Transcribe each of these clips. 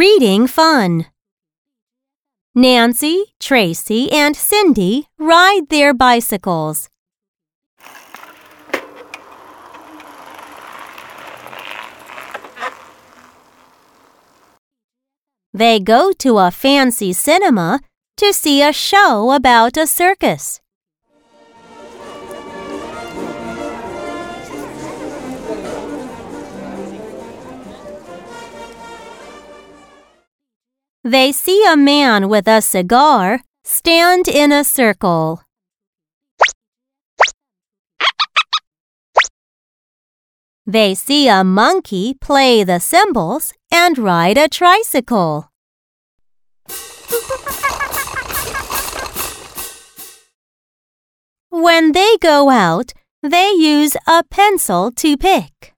Reading fun. Nancy, Tracy, and Cindy ride their bicycles. They go to a fancy cinema to see a show about a circus. They see a man with a cigar stand in a circle. They see a monkey play the cymbals and ride a tricycle. When they go out, they use a pencil to pick.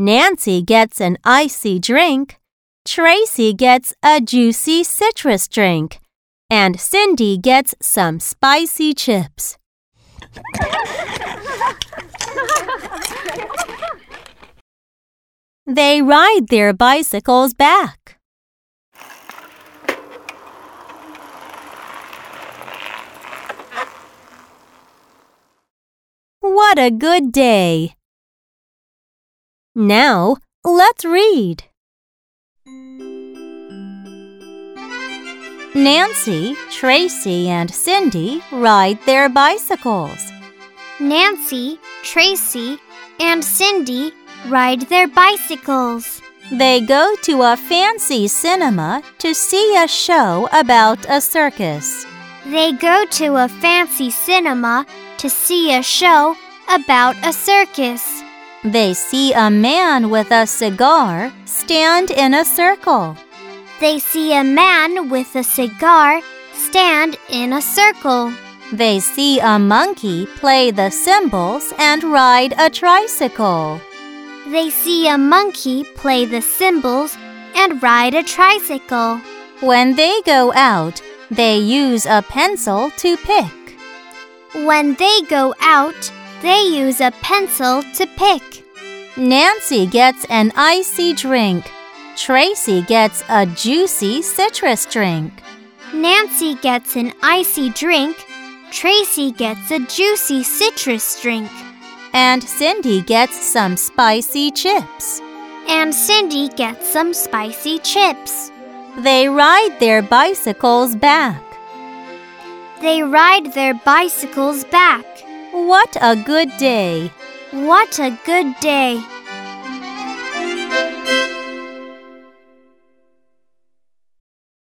Nancy gets an icy drink, Tracy gets a juicy citrus drink, and Cindy gets some spicy chips. they ride their bicycles back. What a good day! Now, let's read. Nancy, Tracy, and Cindy ride their bicycles. Nancy, Tracy, and Cindy ride their bicycles. They go to a fancy cinema to see a show about a circus. They go to a fancy cinema to see a show about a circus. They see a man with a cigar stand in a circle. They see a man with a cigar stand in a circle. They see a monkey play the cymbals and ride a tricycle. They see a monkey play the cymbals and ride a tricycle. When they go out, they use a pencil to pick. When they go out, they use a pencil to pick. Nancy gets an icy drink. Tracy gets a juicy citrus drink. Nancy gets an icy drink. Tracy gets a juicy citrus drink. And Cindy gets some spicy chips. And Cindy gets some spicy chips. They ride their bicycles back. They ride their bicycles back. What a good day! What a good day!